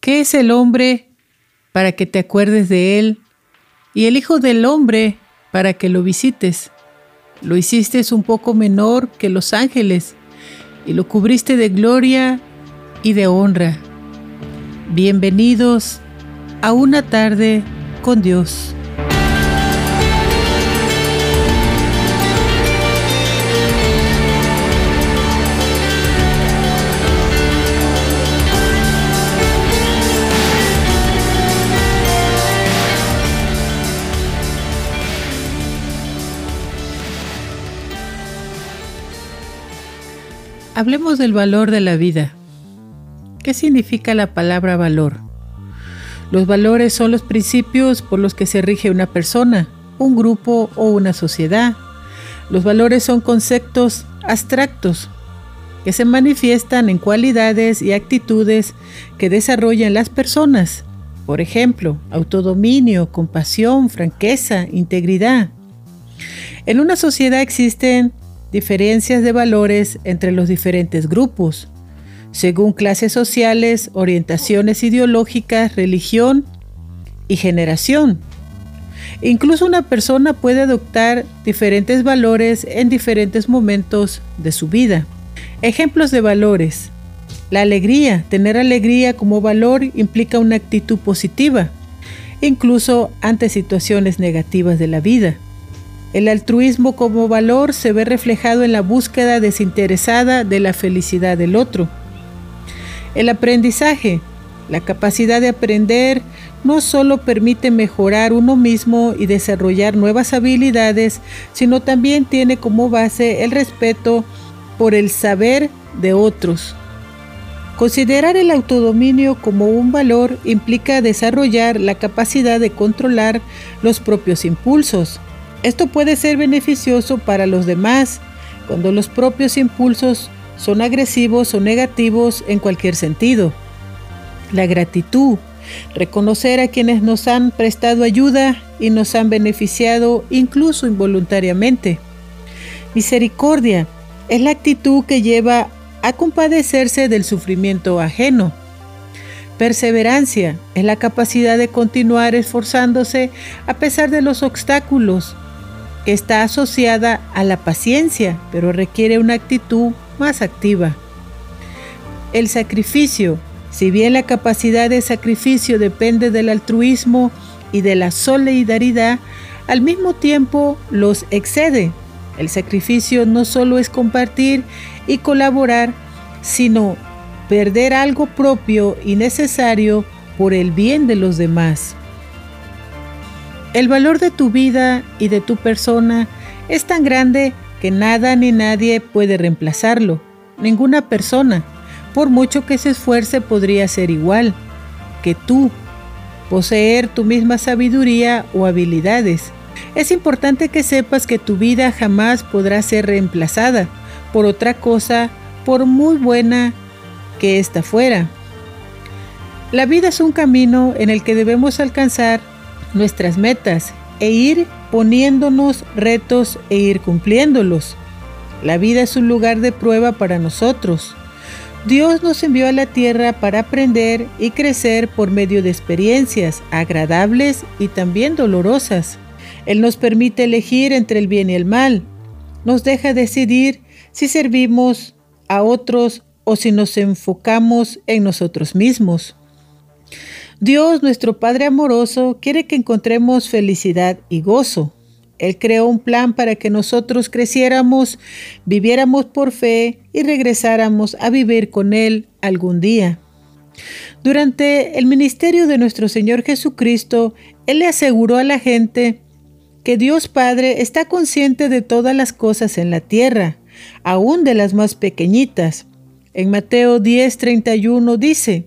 ¿Qué es el hombre para que te acuerdes de él? Y el Hijo del Hombre para que lo visites. Lo hiciste un poco menor que los ángeles y lo cubriste de gloria y de honra. Bienvenidos a una tarde con Dios. Hablemos del valor de la vida. ¿Qué significa la palabra valor? Los valores son los principios por los que se rige una persona, un grupo o una sociedad. Los valores son conceptos abstractos que se manifiestan en cualidades y actitudes que desarrollan las personas. Por ejemplo, autodominio, compasión, franqueza, integridad. En una sociedad existen diferencias de valores entre los diferentes grupos, según clases sociales, orientaciones ideológicas, religión y generación. Incluso una persona puede adoptar diferentes valores en diferentes momentos de su vida. Ejemplos de valores. La alegría. Tener alegría como valor implica una actitud positiva, incluso ante situaciones negativas de la vida. El altruismo como valor se ve reflejado en la búsqueda desinteresada de la felicidad del otro. El aprendizaje, la capacidad de aprender, no solo permite mejorar uno mismo y desarrollar nuevas habilidades, sino también tiene como base el respeto por el saber de otros. Considerar el autodominio como un valor implica desarrollar la capacidad de controlar los propios impulsos, esto puede ser beneficioso para los demás cuando los propios impulsos son agresivos o negativos en cualquier sentido. La gratitud, reconocer a quienes nos han prestado ayuda y nos han beneficiado incluso involuntariamente. Misericordia es la actitud que lleva a compadecerse del sufrimiento ajeno. Perseverancia es la capacidad de continuar esforzándose a pesar de los obstáculos que está asociada a la paciencia, pero requiere una actitud más activa. El sacrificio, si bien la capacidad de sacrificio depende del altruismo y de la solidaridad, al mismo tiempo los excede. El sacrificio no solo es compartir y colaborar, sino perder algo propio y necesario por el bien de los demás. El valor de tu vida y de tu persona es tan grande que nada ni nadie puede reemplazarlo. Ninguna persona, por mucho que se esfuerce, podría ser igual que tú, poseer tu misma sabiduría o habilidades. Es importante que sepas que tu vida jamás podrá ser reemplazada por otra cosa, por muy buena que ésta fuera. La vida es un camino en el que debemos alcanzar nuestras metas e ir poniéndonos retos e ir cumpliéndolos. La vida es un lugar de prueba para nosotros. Dios nos envió a la tierra para aprender y crecer por medio de experiencias agradables y también dolorosas. Él nos permite elegir entre el bien y el mal. Nos deja decidir si servimos a otros o si nos enfocamos en nosotros mismos. Dios, nuestro Padre amoroso, quiere que encontremos felicidad y gozo. Él creó un plan para que nosotros creciéramos, viviéramos por fe y regresáramos a vivir con Él algún día. Durante el ministerio de nuestro Señor Jesucristo, Él le aseguró a la gente que Dios Padre está consciente de todas las cosas en la tierra, aún de las más pequeñitas. En Mateo 10:31 dice,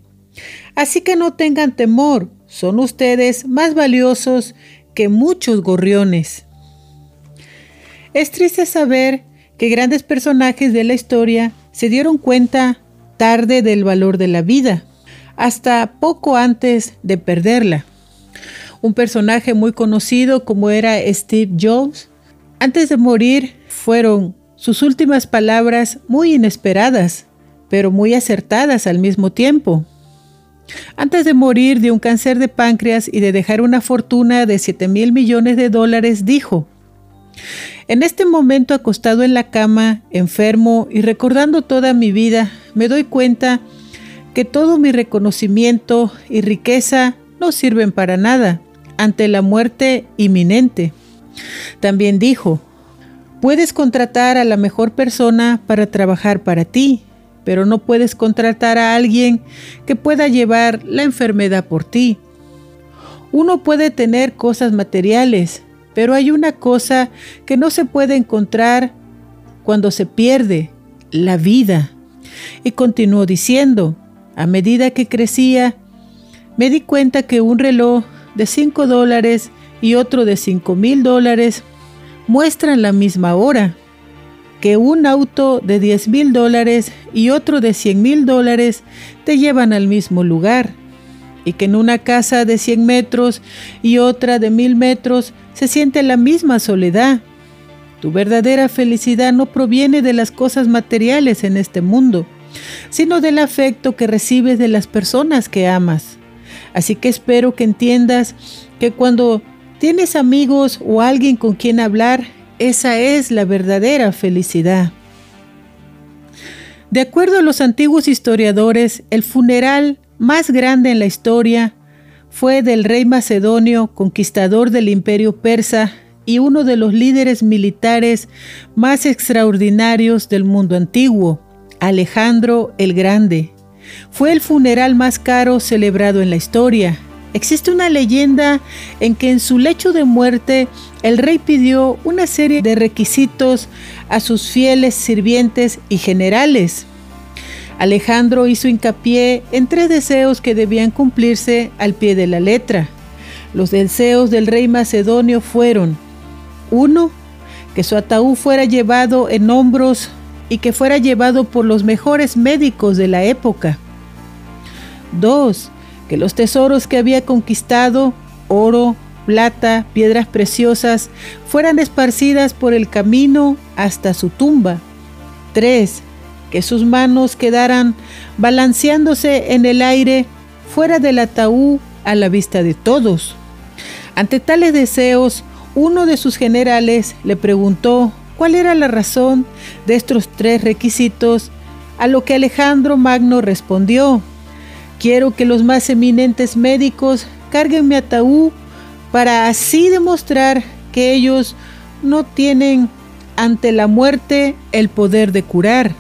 Así que no tengan temor, son ustedes más valiosos que muchos gorriones. Es triste saber que grandes personajes de la historia se dieron cuenta tarde del valor de la vida, hasta poco antes de perderla. Un personaje muy conocido como era Steve Jobs, antes de morir fueron sus últimas palabras muy inesperadas, pero muy acertadas al mismo tiempo. Antes de morir de un cáncer de páncreas y de dejar una fortuna de 7 mil millones de dólares, dijo, en este momento acostado en la cama, enfermo y recordando toda mi vida, me doy cuenta que todo mi reconocimiento y riqueza no sirven para nada ante la muerte inminente. También dijo, puedes contratar a la mejor persona para trabajar para ti, pero no puedes contratar a alguien que pueda llevar la enfermedad por ti. Uno puede tener cosas materiales, pero hay una cosa que no se puede encontrar cuando se pierde, la vida. Y continuó diciendo, a medida que crecía, me di cuenta que un reloj de 5 dólares y otro de 5 mil dólares muestran la misma hora, que un auto de 10 mil dólares y otro de 100 mil dólares te llevan al mismo lugar, y que en una casa de 100 metros y otra de mil metros se siente la misma soledad. Tu verdadera felicidad no proviene de las cosas materiales en este mundo, sino del afecto que recibes de las personas que amas. Así que espero que entiendas que cuando tienes amigos o alguien con quien hablar, esa es la verdadera felicidad. De acuerdo a los antiguos historiadores, el funeral más grande en la historia fue del rey macedonio, conquistador del imperio persa y uno de los líderes militares más extraordinarios del mundo antiguo, Alejandro el Grande. Fue el funeral más caro celebrado en la historia. Existe una leyenda en que en su lecho de muerte el rey pidió una serie de requisitos a sus fieles sirvientes y generales. Alejandro hizo hincapié en tres deseos que debían cumplirse al pie de la letra. Los deseos del rey macedonio fueron, uno, que su ataúd fuera llevado en hombros y que fuera llevado por los mejores médicos de la época. 2. Que los tesoros que había conquistado, oro, plata, piedras preciosas, fueran esparcidas por el camino hasta su tumba. 3. Que sus manos quedaran balanceándose en el aire fuera del ataúd a la vista de todos. Ante tales deseos, uno de sus generales le preguntó cuál era la razón de estos tres requisitos, a lo que Alejandro Magno respondió, Quiero que los más eminentes médicos carguen mi ataúd para así demostrar que ellos no tienen ante la muerte el poder de curar.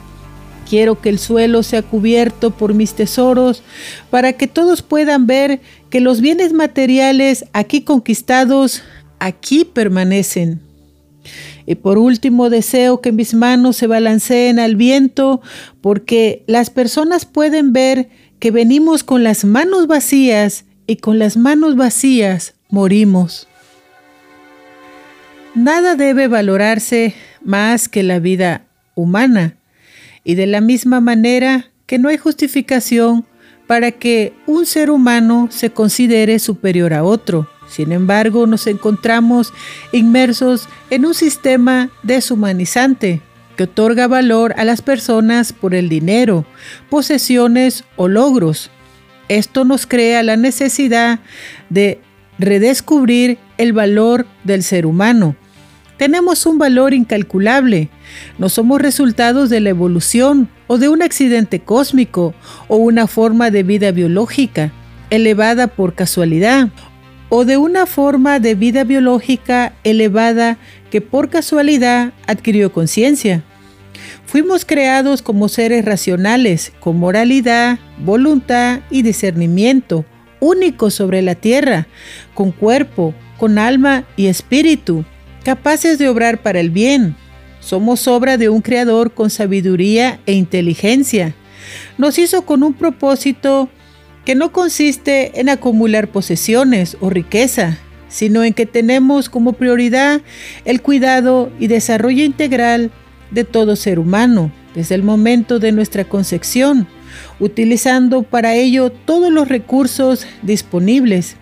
Quiero que el suelo sea cubierto por mis tesoros para que todos puedan ver que los bienes materiales aquí conquistados aquí permanecen. Y por último deseo que mis manos se balanceen al viento porque las personas pueden ver que venimos con las manos vacías y con las manos vacías morimos. Nada debe valorarse más que la vida humana y de la misma manera que no hay justificación para que un ser humano se considere superior a otro. Sin embargo, nos encontramos inmersos en un sistema deshumanizante que otorga valor a las personas por el dinero, posesiones o logros. Esto nos crea la necesidad de redescubrir el valor del ser humano. Tenemos un valor incalculable. No somos resultados de la evolución o de un accidente cósmico o una forma de vida biológica elevada por casualidad o de una forma de vida biológica elevada que por casualidad adquirió conciencia. Fuimos creados como seres racionales, con moralidad, voluntad y discernimiento, únicos sobre la tierra, con cuerpo, con alma y espíritu, capaces de obrar para el bien. Somos obra de un creador con sabiduría e inteligencia. Nos hizo con un propósito que no consiste en acumular posesiones o riqueza, sino en que tenemos como prioridad el cuidado y desarrollo integral de todo ser humano, desde el momento de nuestra concepción, utilizando para ello todos los recursos disponibles.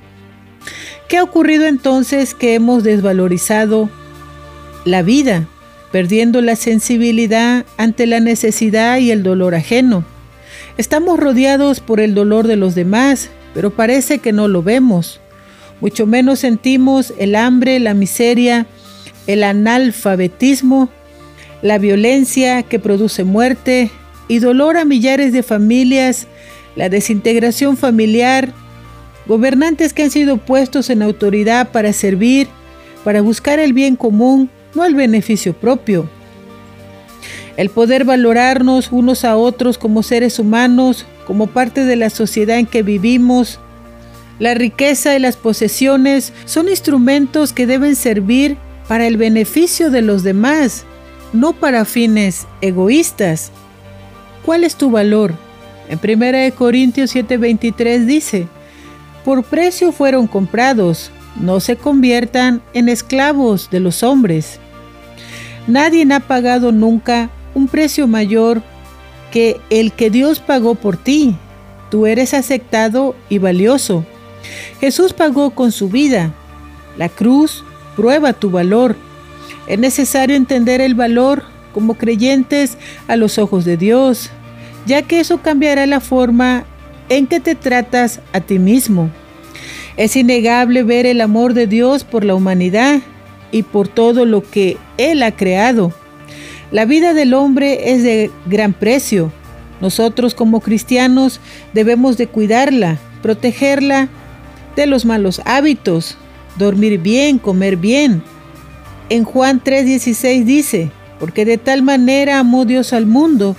¿Qué ha ocurrido entonces que hemos desvalorizado la vida, perdiendo la sensibilidad ante la necesidad y el dolor ajeno? Estamos rodeados por el dolor de los demás, pero parece que no lo vemos. Mucho menos sentimos el hambre, la miseria, el analfabetismo, la violencia que produce muerte y dolor a millares de familias, la desintegración familiar, gobernantes que han sido puestos en autoridad para servir, para buscar el bien común, no el beneficio propio. El poder valorarnos unos a otros como seres humanos, como parte de la sociedad en que vivimos. La riqueza y las posesiones son instrumentos que deben servir para el beneficio de los demás, no para fines egoístas. ¿Cuál es tu valor? En 1 Corintios 7:23 dice, por precio fueron comprados, no se conviertan en esclavos de los hombres. Nadie ha pagado nunca un precio mayor que el que Dios pagó por ti. Tú eres aceptado y valioso. Jesús pagó con su vida. La cruz prueba tu valor. Es necesario entender el valor como creyentes a los ojos de Dios, ya que eso cambiará la forma en que te tratas a ti mismo. Es innegable ver el amor de Dios por la humanidad y por todo lo que Él ha creado. La vida del hombre es de gran precio. Nosotros como cristianos debemos de cuidarla, protegerla de los malos hábitos, dormir bien, comer bien. En Juan 3:16 dice, porque de tal manera amó Dios al mundo,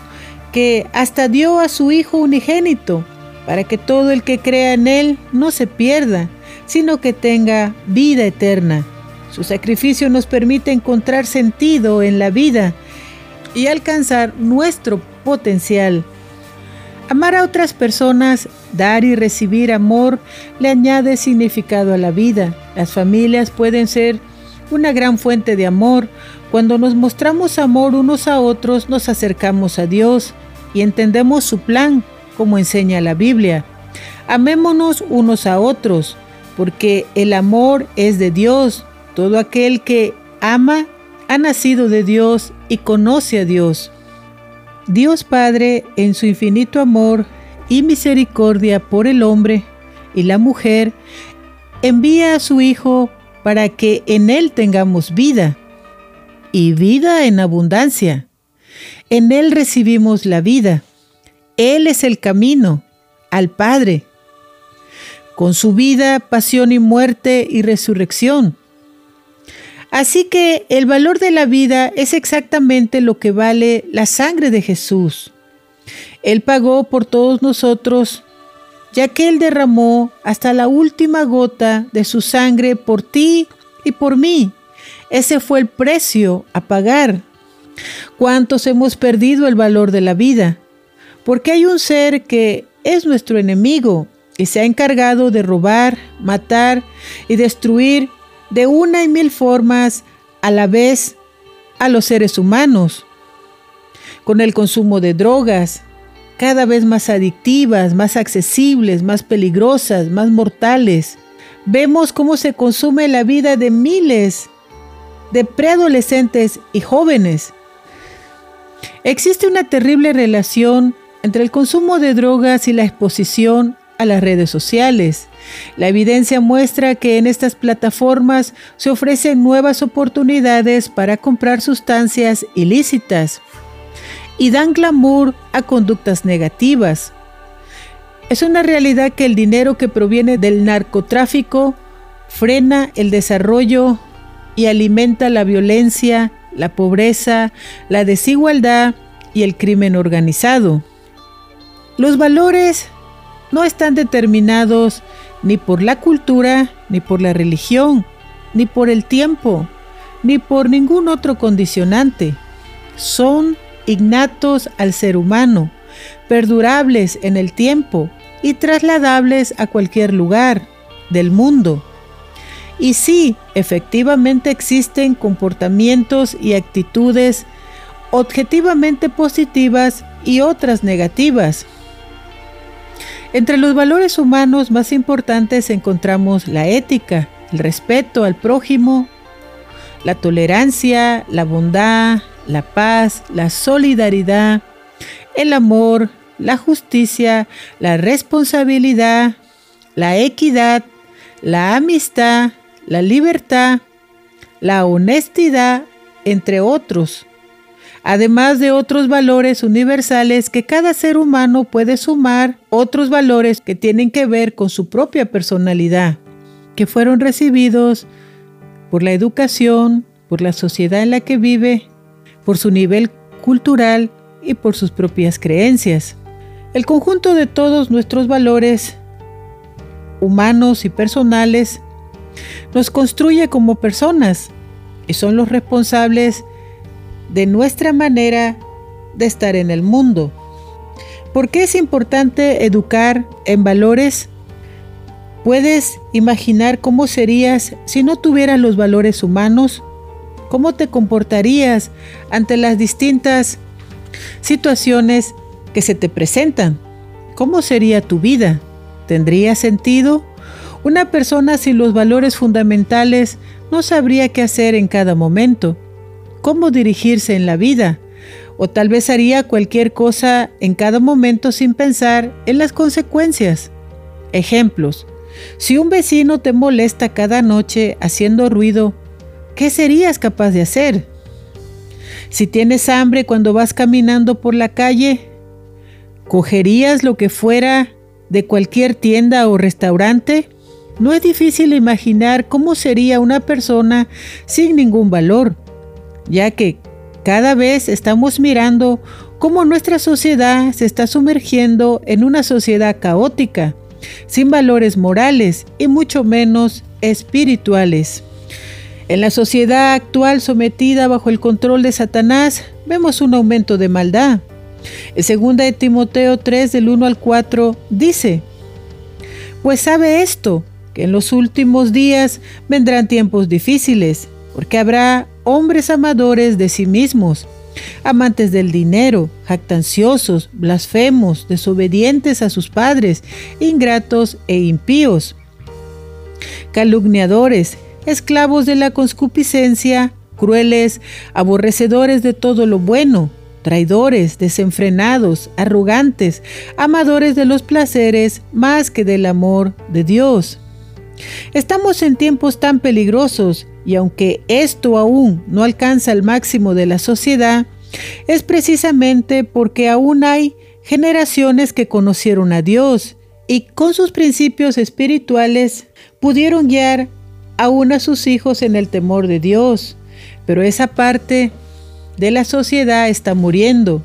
que hasta dio a su Hijo unigénito, para que todo el que crea en Él no se pierda, sino que tenga vida eterna. Su sacrificio nos permite encontrar sentido en la vida y alcanzar nuestro potencial. Amar a otras personas, dar y recibir amor, le añade significado a la vida. Las familias pueden ser una gran fuente de amor. Cuando nos mostramos amor unos a otros, nos acercamos a Dios y entendemos su plan, como enseña la Biblia. Amémonos unos a otros, porque el amor es de Dios. Todo aquel que ama ha nacido de Dios y conoce a Dios. Dios Padre, en su infinito amor y misericordia por el hombre y la mujer, envía a su Hijo para que en Él tengamos vida y vida en abundancia. En Él recibimos la vida. Él es el camino al Padre, con su vida, pasión y muerte y resurrección. Así que el valor de la vida es exactamente lo que vale la sangre de Jesús. Él pagó por todos nosotros, ya que Él derramó hasta la última gota de su sangre por ti y por mí. Ese fue el precio a pagar. ¿Cuántos hemos perdido el valor de la vida? Porque hay un ser que es nuestro enemigo y se ha encargado de robar, matar y destruir de una y mil formas a la vez a los seres humanos, con el consumo de drogas, cada vez más adictivas, más accesibles, más peligrosas, más mortales. Vemos cómo se consume la vida de miles de preadolescentes y jóvenes. Existe una terrible relación entre el consumo de drogas y la exposición a las redes sociales. La evidencia muestra que en estas plataformas se ofrecen nuevas oportunidades para comprar sustancias ilícitas y dan glamour a conductas negativas. Es una realidad que el dinero que proviene del narcotráfico frena el desarrollo y alimenta la violencia, la pobreza, la desigualdad y el crimen organizado. Los valores no están determinados ni por la cultura, ni por la religión, ni por el tiempo, ni por ningún otro condicionante. Son innatos al ser humano, perdurables en el tiempo y trasladables a cualquier lugar del mundo. Y sí, efectivamente existen comportamientos y actitudes objetivamente positivas y otras negativas. Entre los valores humanos más importantes encontramos la ética, el respeto al prójimo, la tolerancia, la bondad, la paz, la solidaridad, el amor, la justicia, la responsabilidad, la equidad, la amistad, la libertad, la honestidad, entre otros, además de otros valores universales que cada ser humano puede sumar, otros valores que tienen que ver con su propia personalidad, que fueron recibidos por la educación, por la sociedad en la que vive, por su nivel cultural y por sus propias creencias. El conjunto de todos nuestros valores humanos y personales nos construye como personas y son los responsables de nuestra manera de estar en el mundo. ¿Por qué es importante educar en valores? ¿Puedes imaginar cómo serías si no tuvieras los valores humanos? ¿Cómo te comportarías ante las distintas situaciones que se te presentan? ¿Cómo sería tu vida? ¿Tendría sentido? Una persona sin los valores fundamentales no sabría qué hacer en cada momento, cómo dirigirse en la vida, o tal vez haría cualquier cosa en cada momento sin pensar en las consecuencias. Ejemplos. Si un vecino te molesta cada noche haciendo ruido, ¿qué serías capaz de hacer? Si tienes hambre cuando vas caminando por la calle, ¿cogerías lo que fuera de cualquier tienda o restaurante? No es difícil imaginar cómo sería una persona sin ningún valor, ya que cada vez estamos mirando cómo nuestra sociedad se está sumergiendo en una sociedad caótica, sin valores morales y mucho menos espirituales. En la sociedad actual sometida bajo el control de Satanás, vemos un aumento de maldad. En 2 de Timoteo 3 del 1 al 4 dice, Pues sabe esto, que en los últimos días vendrán tiempos difíciles, porque habrá hombres amadores de sí mismos, amantes del dinero, jactanciosos, blasfemos, desobedientes a sus padres, ingratos e impíos, calumniadores, esclavos de la concupiscencia, crueles, aborrecedores de todo lo bueno, traidores, desenfrenados, arrogantes, amadores de los placeres más que del amor de Dios. Estamos en tiempos tan peligrosos y aunque esto aún no alcanza el máximo de la sociedad, es precisamente porque aún hay generaciones que conocieron a Dios y con sus principios espirituales pudieron guiar aún a sus hijos en el temor de Dios, pero esa parte de la sociedad está muriendo,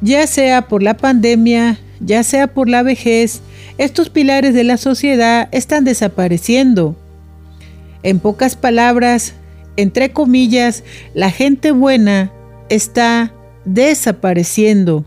ya sea por la pandemia, ya sea por la vejez, estos pilares de la sociedad están desapareciendo. En pocas palabras, entre comillas, la gente buena está desapareciendo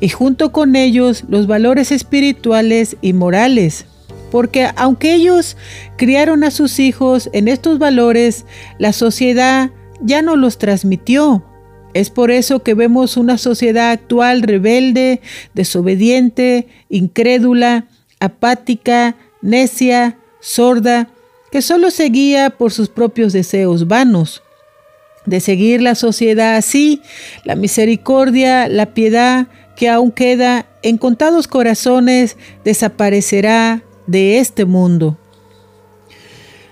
y junto con ellos los valores espirituales y morales porque aunque ellos criaron a sus hijos en estos valores, la sociedad ya no los transmitió. Es por eso que vemos una sociedad actual rebelde, desobediente, incrédula, apática, necia, sorda, que solo seguía por sus propios deseos vanos. De seguir la sociedad así, la misericordia, la piedad que aún queda en contados corazones desaparecerá de este mundo.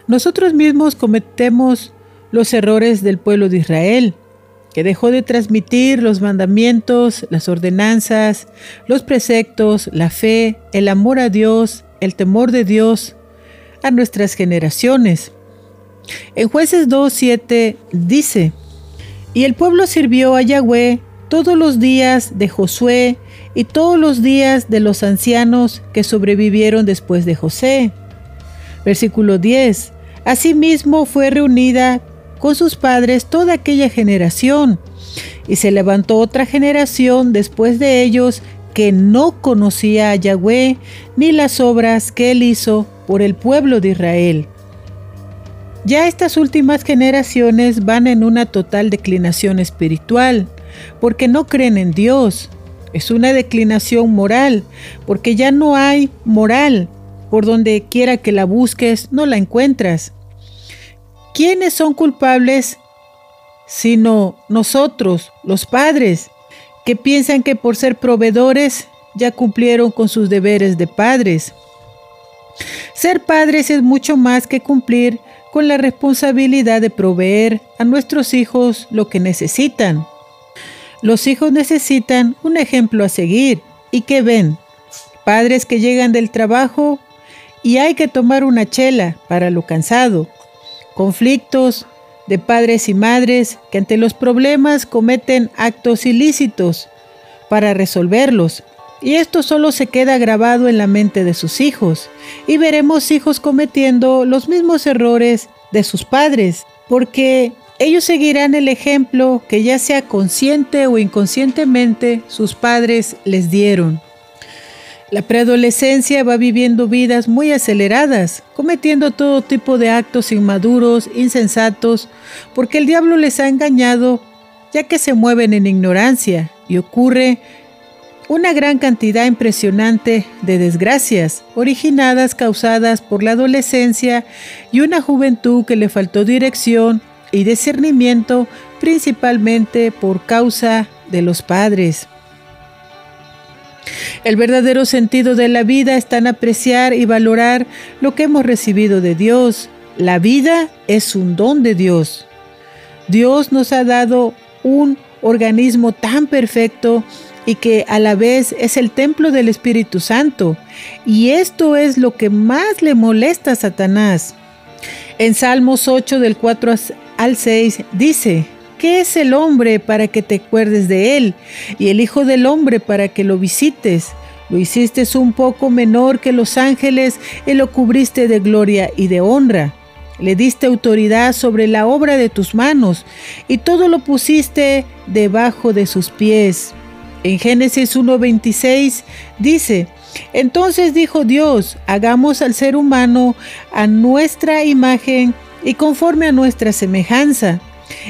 Nosotros mismos cometemos los errores del pueblo de Israel, que dejó de transmitir los mandamientos, las ordenanzas, los preceptos, la fe, el amor a Dios, el temor de Dios a nuestras generaciones. En jueces 2.7 dice, y el pueblo sirvió a Yahweh todos los días de Josué y todos los días de los ancianos que sobrevivieron después de José. Versículo 10. Asimismo fue reunida con sus padres toda aquella generación, y se levantó otra generación después de ellos que no conocía a Yahweh ni las obras que él hizo por el pueblo de Israel. Ya estas últimas generaciones van en una total declinación espiritual porque no creen en Dios. Es una declinación moral, porque ya no hay moral. Por donde quiera que la busques, no la encuentras. ¿Quiénes son culpables? Sino nosotros, los padres, que piensan que por ser proveedores ya cumplieron con sus deberes de padres. Ser padres es mucho más que cumplir con la responsabilidad de proveer a nuestros hijos lo que necesitan. Los hijos necesitan un ejemplo a seguir y que ven. Padres que llegan del trabajo y hay que tomar una chela para lo cansado. Conflictos de padres y madres que ante los problemas cometen actos ilícitos para resolverlos. Y esto solo se queda grabado en la mente de sus hijos. Y veremos hijos cometiendo los mismos errores de sus padres, porque ellos seguirán el ejemplo que ya sea consciente o inconscientemente sus padres les dieron. La preadolescencia va viviendo vidas muy aceleradas, cometiendo todo tipo de actos inmaduros, insensatos, porque el diablo les ha engañado, ya que se mueven en ignorancia y ocurre una gran cantidad impresionante de desgracias originadas causadas por la adolescencia y una juventud que le faltó dirección y discernimiento principalmente por causa de los padres. El verdadero sentido de la vida está en apreciar y valorar lo que hemos recibido de Dios. La vida es un don de Dios. Dios nos ha dado un organismo tan perfecto y que a la vez es el templo del Espíritu Santo. Y esto es lo que más le molesta a Satanás. En Salmos 8 del 4 al 6 dice, ¿Qué es el hombre para que te acuerdes de él? Y el Hijo del Hombre para que lo visites. Lo hiciste un poco menor que los ángeles y lo cubriste de gloria y de honra. Le diste autoridad sobre la obra de tus manos y todo lo pusiste debajo de sus pies. En Génesis 1.26 dice, entonces dijo Dios, hagamos al ser humano a nuestra imagen y conforme a nuestra semejanza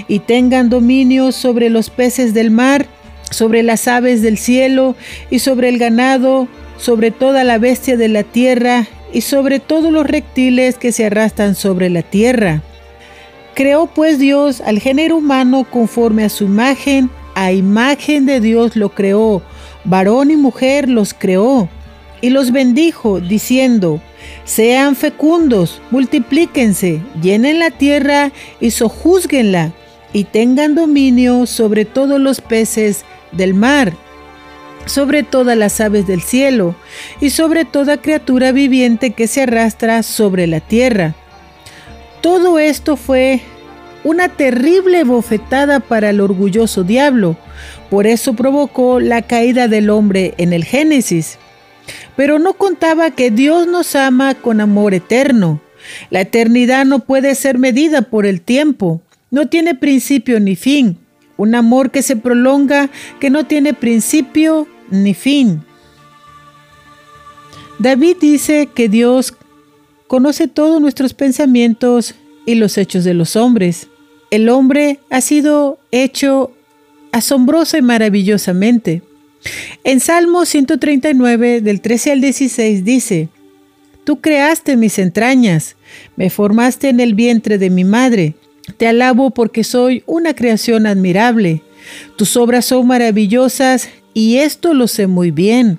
y tengan dominio sobre los peces del mar, sobre las aves del cielo y sobre el ganado, sobre toda la bestia de la tierra y sobre todos los reptiles que se arrastran sobre la tierra. Creó pues Dios al género humano conforme a su imagen, a imagen de Dios lo creó, varón y mujer los creó, y los bendijo, diciendo, sean fecundos, multiplíquense, llenen la tierra y sojúzguenla, y tengan dominio sobre todos los peces del mar, sobre todas las aves del cielo, y sobre toda criatura viviente que se arrastra sobre la tierra. Todo esto fue una terrible bofetada para el orgulloso diablo, por eso provocó la caída del hombre en el Génesis. Pero no contaba que Dios nos ama con amor eterno. La eternidad no puede ser medida por el tiempo, no tiene principio ni fin. Un amor que se prolonga, que no tiene principio ni fin. David dice que Dios conoce todos nuestros pensamientos y los hechos de los hombres. El hombre ha sido hecho asombrosa y maravillosamente. En Salmo 139, del 13 al 16, dice, Tú creaste mis entrañas, me formaste en el vientre de mi madre. Te alabo porque soy una creación admirable. Tus obras son maravillosas y esto lo sé muy bien.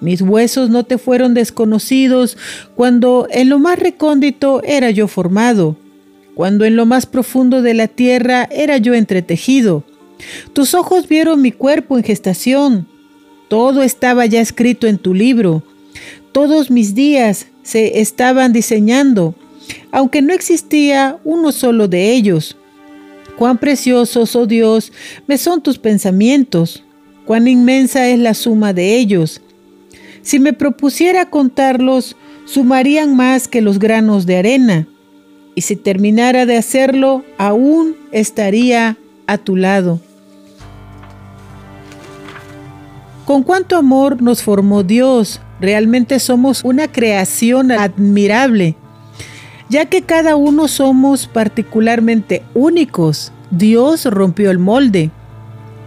Mis huesos no te fueron desconocidos cuando en lo más recóndito era yo formado, cuando en lo más profundo de la tierra era yo entretejido. Tus ojos vieron mi cuerpo en gestación. Todo estaba ya escrito en tu libro. Todos mis días se estaban diseñando, aunque no existía uno solo de ellos. Cuán preciosos, oh Dios, me son tus pensamientos, cuán inmensa es la suma de ellos. Si me propusiera contarlos, sumarían más que los granos de arena, y si terminara de hacerlo, aún estaría a tu lado. Con cuánto amor nos formó Dios. Realmente somos una creación admirable, ya que cada uno somos particularmente únicos. Dios rompió el molde.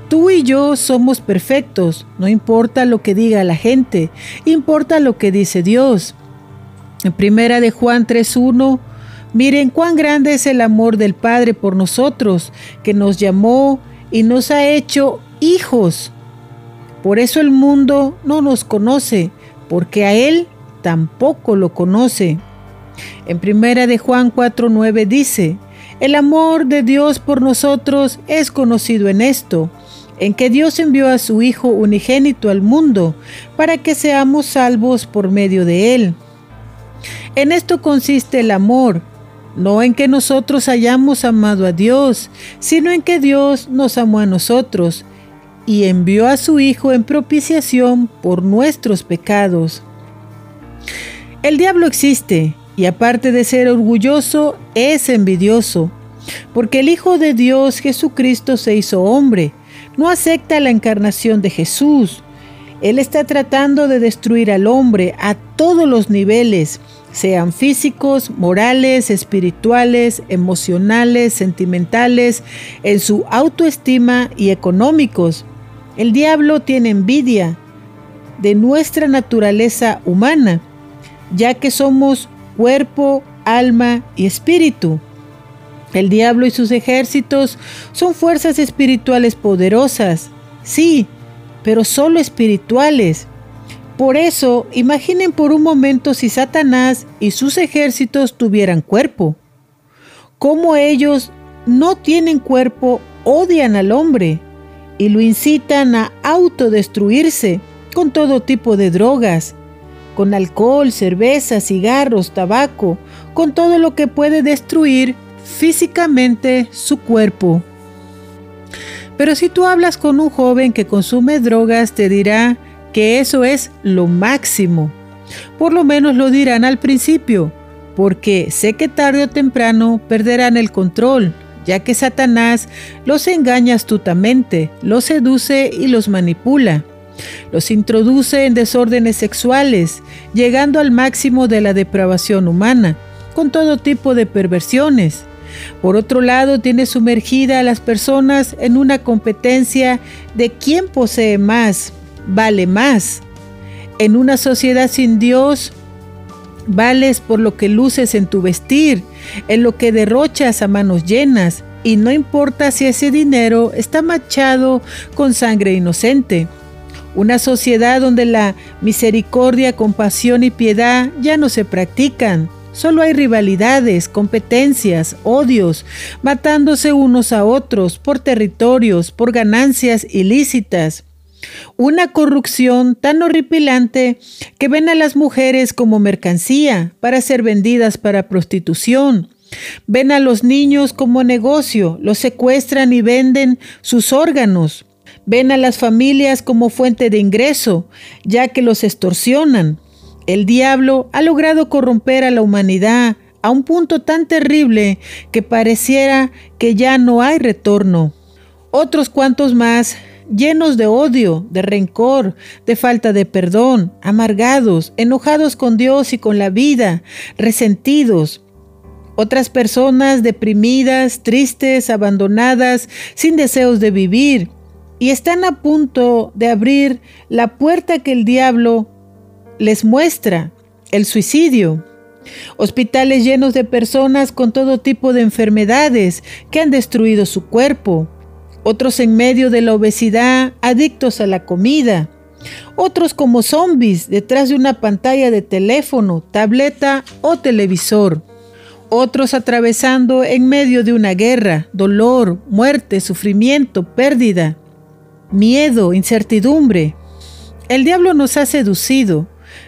Tú y yo somos perfectos, no importa lo que diga la gente, importa lo que dice Dios. En primera de Juan 3:1, miren cuán grande es el amor del Padre por nosotros, que nos llamó y nos ha hecho hijos Por eso el mundo no nos conoce, porque a Él tampoco lo conoce. En primera de Juan 4:9 dice, el amor de Dios por nosotros es conocido en esto, en que Dios envió a su Hijo unigénito al mundo para que seamos salvos por medio de Él. En esto consiste el amor, no en que nosotros hayamos amado a Dios, sino en que Dios nos amó a nosotros y envió a su Hijo en propiciación por nuestros pecados. El diablo existe y aparte de ser orgulloso, es envidioso, porque el Hijo de Dios Jesucristo se hizo hombre, no acepta la encarnación de Jesús. Él está tratando de destruir al hombre a todos los niveles, sean físicos, morales, espirituales, emocionales, sentimentales, en su autoestima y económicos. El diablo tiene envidia de nuestra naturaleza humana, ya que somos cuerpo, alma y espíritu. El diablo y sus ejércitos son fuerzas espirituales poderosas, sí, pero solo espirituales. Por eso, imaginen por un momento si Satanás y sus ejércitos tuvieran cuerpo. Cómo ellos no tienen cuerpo odian al hombre y lo incitan a autodestruirse con todo tipo de drogas, con alcohol, cerveza, cigarros, tabaco, con todo lo que puede destruir físicamente su cuerpo. Pero si tú hablas con un joven que consume drogas, te dirá que eso es lo máximo. Por lo menos lo dirán al principio, porque sé que tarde o temprano perderán el control, ya que Satanás los engaña astutamente, los seduce y los manipula. Los introduce en desórdenes sexuales, llegando al máximo de la depravación humana, con todo tipo de perversiones. Por otro lado, tiene sumergida a las personas en una competencia de quién posee más, vale más. En una sociedad sin Dios, vales por lo que luces en tu vestir, en lo que derrochas a manos llenas, y no importa si ese dinero está machado con sangre inocente. Una sociedad donde la misericordia, compasión y piedad ya no se practican. Solo hay rivalidades, competencias, odios, matándose unos a otros por territorios, por ganancias ilícitas. Una corrupción tan horripilante que ven a las mujeres como mercancía para ser vendidas para prostitución. Ven a los niños como negocio, los secuestran y venden sus órganos. Ven a las familias como fuente de ingreso, ya que los extorsionan. El diablo ha logrado corromper a la humanidad a un punto tan terrible que pareciera que ya no hay retorno. Otros cuantos más, llenos de odio, de rencor, de falta de perdón, amargados, enojados con Dios y con la vida, resentidos. Otras personas deprimidas, tristes, abandonadas, sin deseos de vivir, y están a punto de abrir la puerta que el diablo les muestra, el suicidio. Hospitales llenos de personas con todo tipo de enfermedades que han destruido su cuerpo. Otros en medio de la obesidad, adictos a la comida. Otros como zombies detrás de una pantalla de teléfono, tableta o televisor. Otros atravesando en medio de una guerra, dolor, muerte, sufrimiento, pérdida miedo, incertidumbre. El diablo nos ha seducido,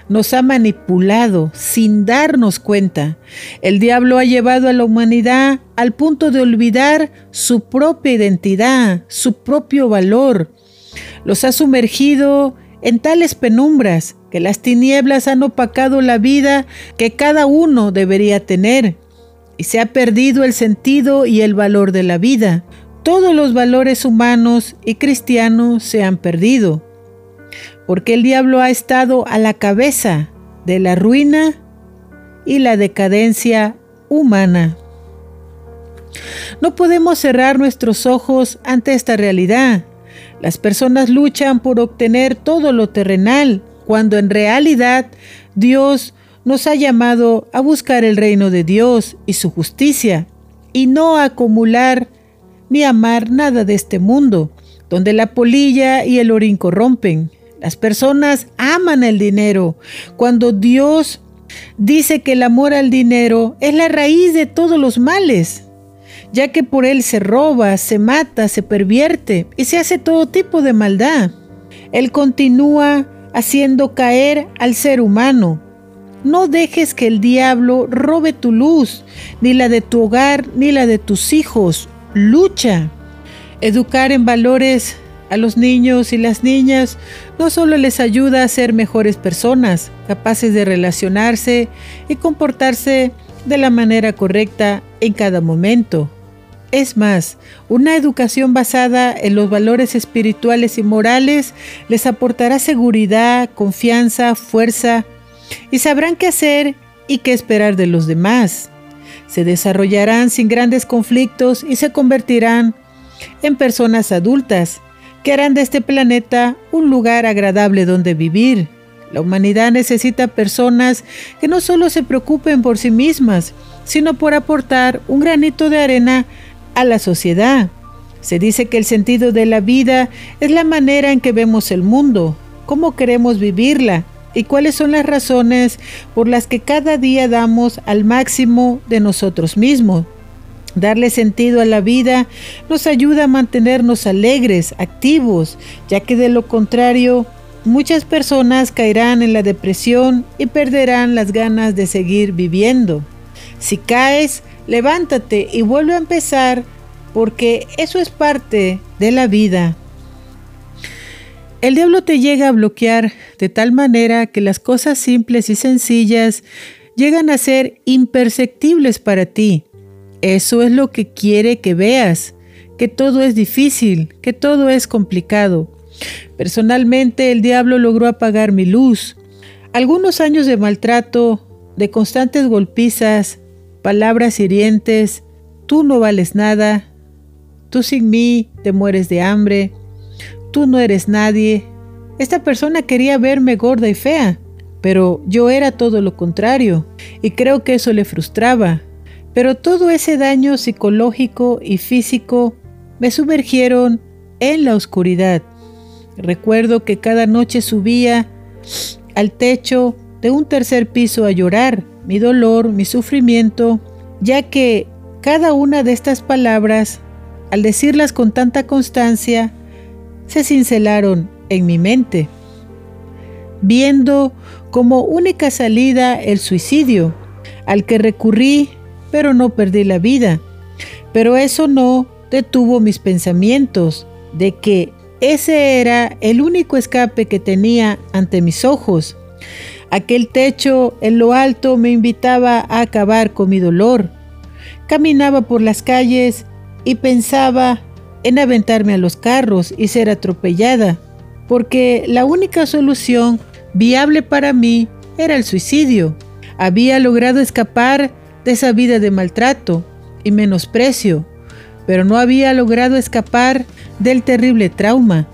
nos ha manipulado sin darnos cuenta. El diablo ha llevado a la humanidad al punto de olvidar su propia identidad, su propio valor. Los ha sumergido en tales penumbras que las tinieblas han opacado la vida que cada uno debería tener y se ha perdido el sentido y el valor de la vida todos los valores humanos y cristianos se han perdido, porque el diablo ha estado a la cabeza de la ruina y la decadencia humana. No podemos cerrar nuestros ojos ante esta realidad. Las personas luchan por obtener todo lo terrenal, cuando en realidad Dios nos ha llamado a buscar el reino de Dios y su justicia, y no a acumular ni amar nada de este mundo, donde la polilla y el orín corrompen. Las personas aman el dinero. Cuando Dios dice que el amor al dinero es la raíz de todos los males, ya que por él se roba, se mata, se pervierte y se hace todo tipo de maldad. Él continúa haciendo caer al ser humano. No dejes que el diablo robe tu luz, ni la de tu hogar, ni la de tus hijos. Lucha. Educar en valores a los niños y las niñas no solo les ayuda a ser mejores personas, capaces de relacionarse y comportarse de la manera correcta en cada momento. Es más, una educación basada en los valores espirituales y morales les aportará seguridad, confianza, fuerza y sabrán qué hacer y qué esperar de los demás. Se desarrollarán sin grandes conflictos y se convertirán en personas adultas que harán de este planeta un lugar agradable donde vivir. La humanidad necesita personas que no solo se preocupen por sí mismas, sino por aportar un granito de arena a la sociedad. Se dice que el sentido de la vida es la manera en que vemos el mundo, cómo queremos vivirla y cuáles son las razones por las que cada día damos al máximo de nosotros mismos. Darle sentido a la vida nos ayuda a mantenernos alegres, activos, ya que de lo contrario, muchas personas caerán en la depresión y perderán las ganas de seguir viviendo. Si caes, levántate y vuelve a empezar, porque eso es parte de la vida. El diablo te llega a bloquear de tal manera que las cosas simples y sencillas llegan a ser imperceptibles para ti. Eso es lo que quiere que veas, que todo es difícil, que todo es complicado. Personalmente el diablo logró apagar mi luz. Algunos años de maltrato, de constantes golpizas, palabras hirientes, tú no vales nada, tú sin mí te mueres de hambre, tú no eres nadie. Esta persona quería verme gorda y fea, pero yo era todo lo contrario, y creo que eso le frustraba. Pero todo ese daño psicológico y físico me sumergieron en la oscuridad. Recuerdo que cada noche subía al techo de un tercer piso a llorar mi dolor, mi sufrimiento, ya que cada una de estas palabras, al decirlas con tanta constancia, se cincelaron en mi mente, viendo como única salida el suicidio, al que recurrí pero no perdí la vida. Pero eso no detuvo mis pensamientos de que ese era el único escape que tenía ante mis ojos. Aquel techo en lo alto me invitaba a acabar con mi dolor. Caminaba por las calles y pensaba en aventarme a los carros y ser atropellada, porque la única solución viable para mí era el suicidio. Había logrado escapar de esa vida de maltrato y menosprecio, pero no había logrado escapar del terrible trauma,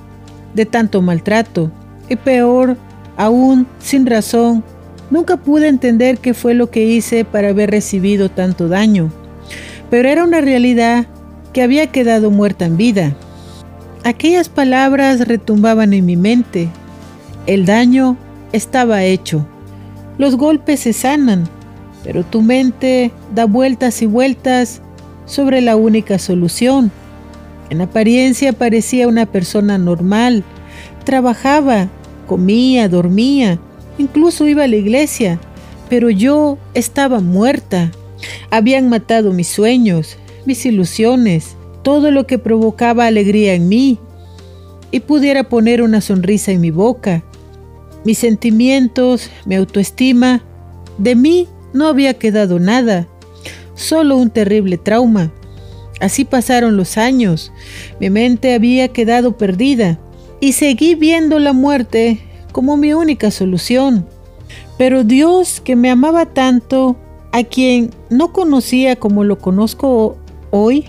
de tanto maltrato, y peor aún sin razón, nunca pude entender qué fue lo que hice para haber recibido tanto daño, pero era una realidad que había quedado muerta en vida. Aquellas palabras retumbaban en mi mente. El daño estaba hecho. Los golpes se sanan, pero tu mente da vueltas y vueltas sobre la única solución. En apariencia parecía una persona normal, trabajaba, comía, dormía, incluso iba a la iglesia, pero yo estaba muerta. Habían matado mis sueños, mis ilusiones, todo lo que provocaba alegría en mí y pudiera poner una sonrisa en mi boca. Mis sentimientos, mi autoestima, de mí no había quedado nada, solo un terrible trauma. Así pasaron los años, mi mente había quedado perdida y seguí viendo la muerte como mi única solución. Pero Dios, que me amaba tanto, a quien no conocía como lo conozco hoy,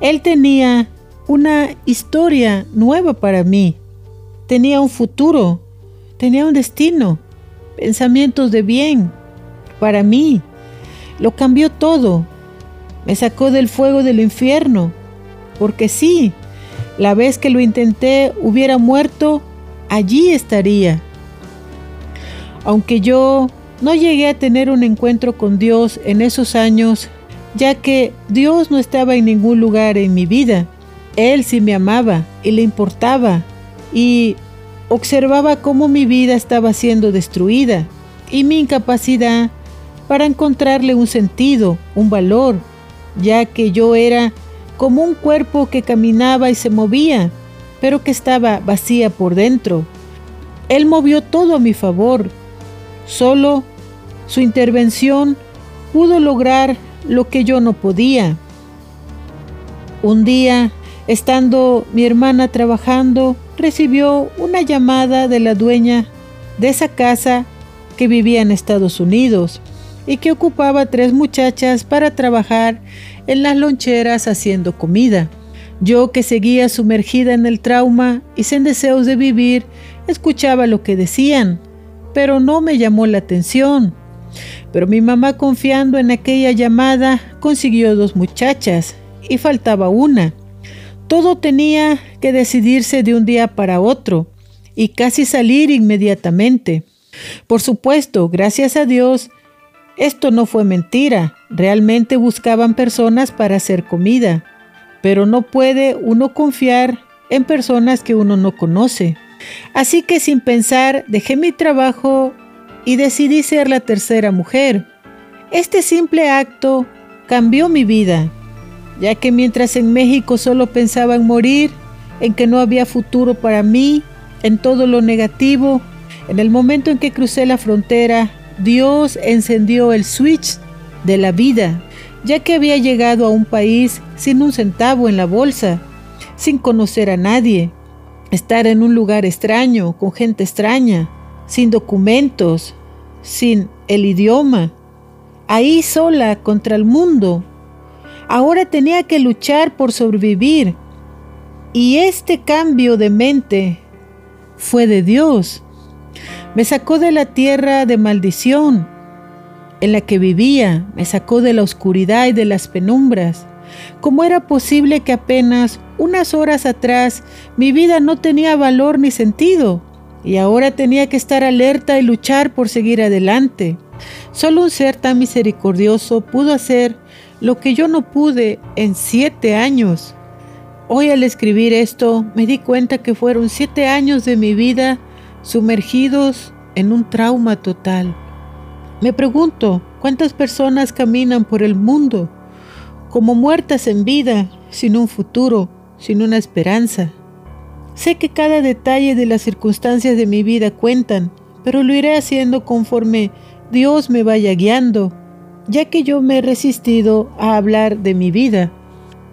Él tenía una historia nueva para mí, tenía un futuro, tenía un destino, pensamientos de bien, para mí. Lo cambió todo. Me sacó del fuego del infierno. Porque sí, La vez que lo intenté hubiera muerto, allí estaría. Aunque yo no llegué a tener un encuentro con Dios en esos años, ya que Dios no estaba en ningún lugar en mi vida. Él sí me amaba y le importaba y observaba cómo mi vida estaba siendo destruida y mi incapacidad para encontrarle un sentido, un valor, ya que yo era como un cuerpo que caminaba y se movía, pero que estaba vacía por dentro. Él movió todo a mi favor. Solo su intervención pudo lograr lo que yo no podía. Un día, estando mi hermana trabajando, recibió una llamada de la dueña de esa casa que vivía en Estados Unidos y que ocupaba tres muchachas para trabajar en las loncheras haciendo comida. Yo que seguía sumergida en el trauma y sin deseos de vivir, escuchaba lo que decían, pero no me llamó la atención. Pero mi mamá confiando en aquella llamada consiguió dos muchachas y faltaba una. Todo tenía que decidirse de un día para otro y casi salir inmediatamente. Por supuesto, gracias a Dios, esto no fue mentira. Realmente buscaban personas para hacer comida. Pero no puede uno confiar en personas que uno no conoce. Así que sin pensar dejé mi trabajo y decidí ser la tercera mujer. Este simple acto cambió mi vida, ya que mientras en México solo pensaba en morir, en que no había futuro para mí, en todo lo negativo, en el momento en que crucé la frontera, Dios encendió el switch de la vida, ya que había llegado a un país sin un centavo en la bolsa, sin conocer a nadie, estar en un lugar extraño, con gente extraña, sin documentos, sin el idioma, ahí sola contra el mundo. Ahora tenía que luchar por sobrevivir. Y este cambio de mente fue de Dios. Me sacó de la tierra de maldición en la que vivía, me sacó de la oscuridad y de las penumbras. ¿Cómo era posible que apenas unas horas atrás mi vida no tenía valor ni sentido? y ahora tenía que estar alerta y luchar por seguir adelante. Solo un ser tan misericordioso pudo hacer lo que yo no pude en siete años. Hoy al escribir esto me di cuenta que fueron siete años de mi vida sumergidos en un trauma total. Me pregunto, ¿cuántas personas caminan por el mundo como muertas en vida, sin un futuro, sin una esperanza? Sé que cada detalle de las circunstancias de mi vida cuentan, pero lo iré haciendo conforme Dios me vaya guiando, ya que yo me he resistido a hablar de mi vida.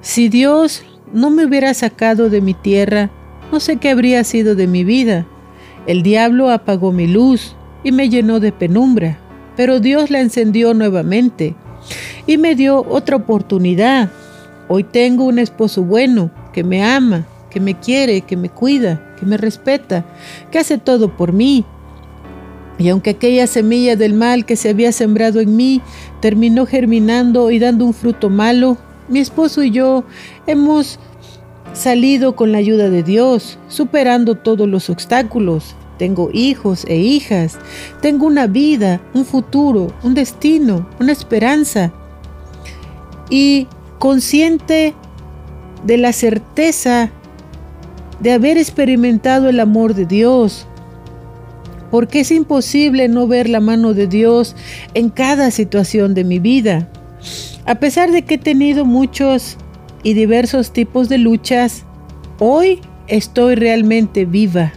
Si Dios no me hubiera sacado de mi tierra, no sé qué habría sido de mi vida. El diablo apagó mi luz y me llenó de penumbra, pero Dios la encendió nuevamente y me dio otra oportunidad. Hoy tengo un esposo bueno que me ama que me quiere, que me cuida, que me respeta, que hace todo por mí. Y aunque aquella semilla del mal que se había sembrado en mí terminó germinando y dando un fruto malo, mi esposo y yo hemos salido con la ayuda de Dios, superando todos los obstáculos. Tengo hijos e hijas, tengo una vida, un futuro, un destino, una esperanza. Y consciente de la certeza de haber experimentado el amor de Dios, porque es imposible no ver la mano de Dios en cada situación de mi vida. A pesar de que he tenido muchos y diversos tipos de luchas, hoy estoy realmente viva.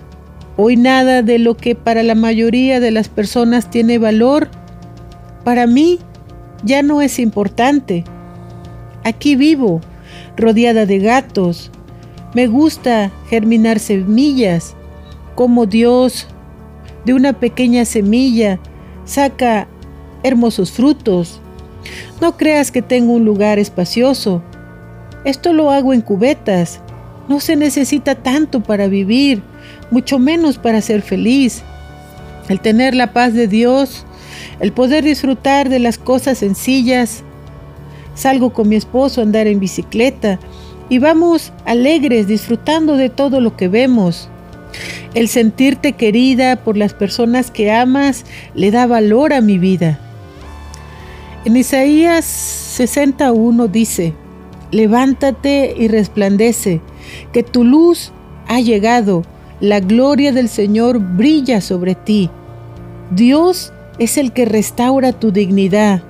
Hoy nada de lo que para la mayoría de las personas tiene valor, para mí ya no es importante. Aquí vivo, rodeada de gatos, me gusta germinar semillas, como Dios de una pequeña semilla saca hermosos frutos. No creas que tengo un lugar espacioso. Esto lo hago en cubetas. No se necesita tanto para vivir, mucho menos para ser feliz. El tener la paz de Dios, el poder disfrutar de las cosas sencillas. Salgo con mi esposo a andar en bicicleta y vamos alegres disfrutando de todo lo que vemos. El sentirte querida por las personas que amas le da valor a mi vida. En Isaías 61 dice, levántate y resplandece, que tu luz ha llegado, la gloria del Señor brilla sobre ti. Dios es el que restaura tu dignidad.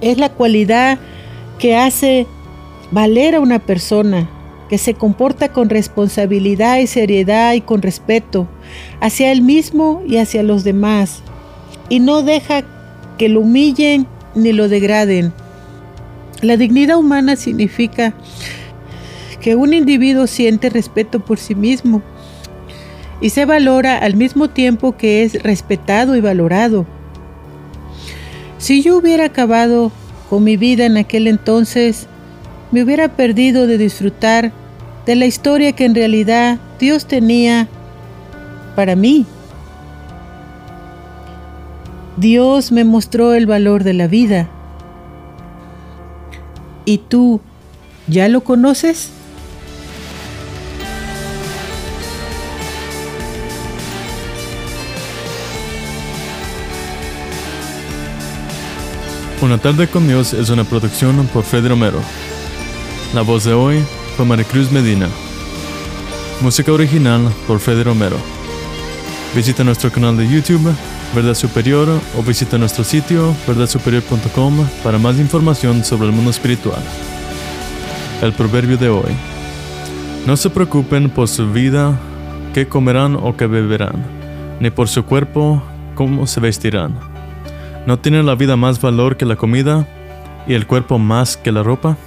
Es la cualidad que hace valer a una persona, que se comporta con responsabilidad y seriedad y con respeto hacia él mismo y hacia los demás, y no deja que lo humillen ni lo degraden. La dignidad humana significa que un individuo siente respeto por sí mismo y se valora al mismo tiempo que es respetado y valorado. Si yo hubiera acabado con mi vida en aquel entonces, me hubiera perdido de disfrutar de la historia que en realidad Dios tenía para mí. Dios me mostró el valor de la vida. ¿Y tú ya lo conoces? Una tarde con Dios es una producción por Fred Romero. La voz de hoy fue Maricruz Medina. Música original por Fred Romero. Visita nuestro canal de YouTube Verdad Superior o visita nuestro sitio verdadsuperior.com para más información sobre el mundo espiritual. El proverbio de hoy. No se preocupen por su vida, qué comerán o qué beberán, ni por su cuerpo, cómo se vestirán. ¿No tiene la vida más valor que la comida y el cuerpo más que la ropa?